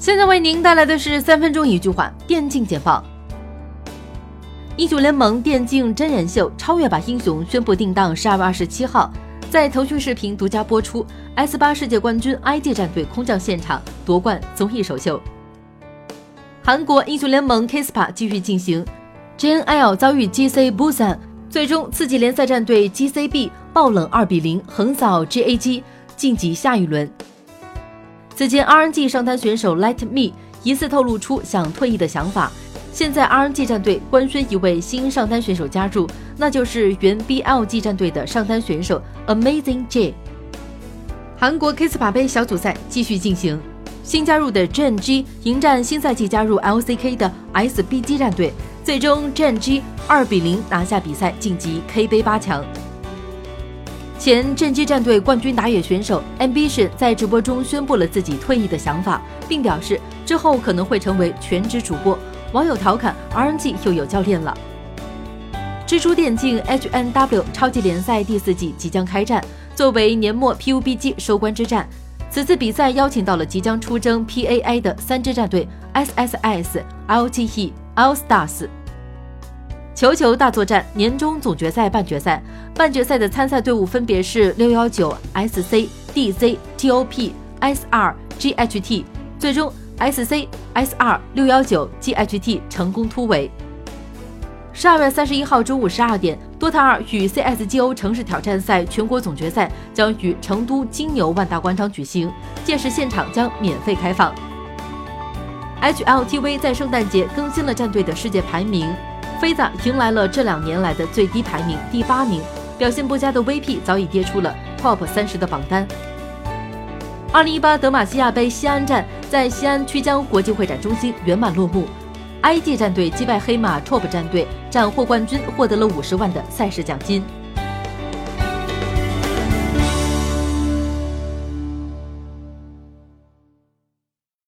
现在为您带来的是三分钟一句话电竞简报。英雄联盟电竞真人秀《超越吧英雄》宣布定档十二月二十七号，在腾讯视频独家播出。S 八世界冠军 IG 战队空降现场夺冠综艺首秀。韩国英雄联盟 KSPA 继续进行，JNL 遭遇 GC Busan，最终次级联赛战队 GCB 爆冷二比零横扫 GAG，晋级下一轮。此前 RNG 上单选手 Let Me 疑似透露出想退役的想法，现在 RNG 战队官宣一位新上单选手加入，那就是原 BLG 战队的上单选手 Amazing J。韩国 KSPA 杯小组赛继续进行，新加入的 JNG 迎战新赛季加入 LCK 的 SBG 战队，最终 JNG 二比零拿下比赛，晋级 K 杯八强。前正机战队冠军打野选手 Ambition 在直播中宣布了自己退役的想法，并表示之后可能会成为全职主播。网友调侃：“RNG 又有教练了。”蜘蛛电竞 HNW 超级联赛第四季即将开战，作为年末 PUBG 收官之战，此次比赛邀请到了即将出征 PAA 的三支战队 SSS、LTE、Allstars。球球大作战年终总决赛半决赛，半决赛的参赛队伍分别是六幺九、SC、DZ、TOP、SR、GHT，最终 SC、SR、六幺九、GHT 成功突围。十二月三十一号中午十二点，DOTA 二与 CSGO 城市挑战赛全国总决赛将于成都金牛万达广场举行，届时现场将免费开放。HLTV 在圣诞节更新了战队的世界排名。飞子迎来了这两年来的最低排名，第八名。表现不佳的 VP 早已跌出了 TOP 三十的榜单。二零一八德玛西亚杯西安站在西安曲江国际会展中心圆满落幕，IG 战队击败黑马 TOP 战队，斩获冠军，获得了五十万的赛事奖金。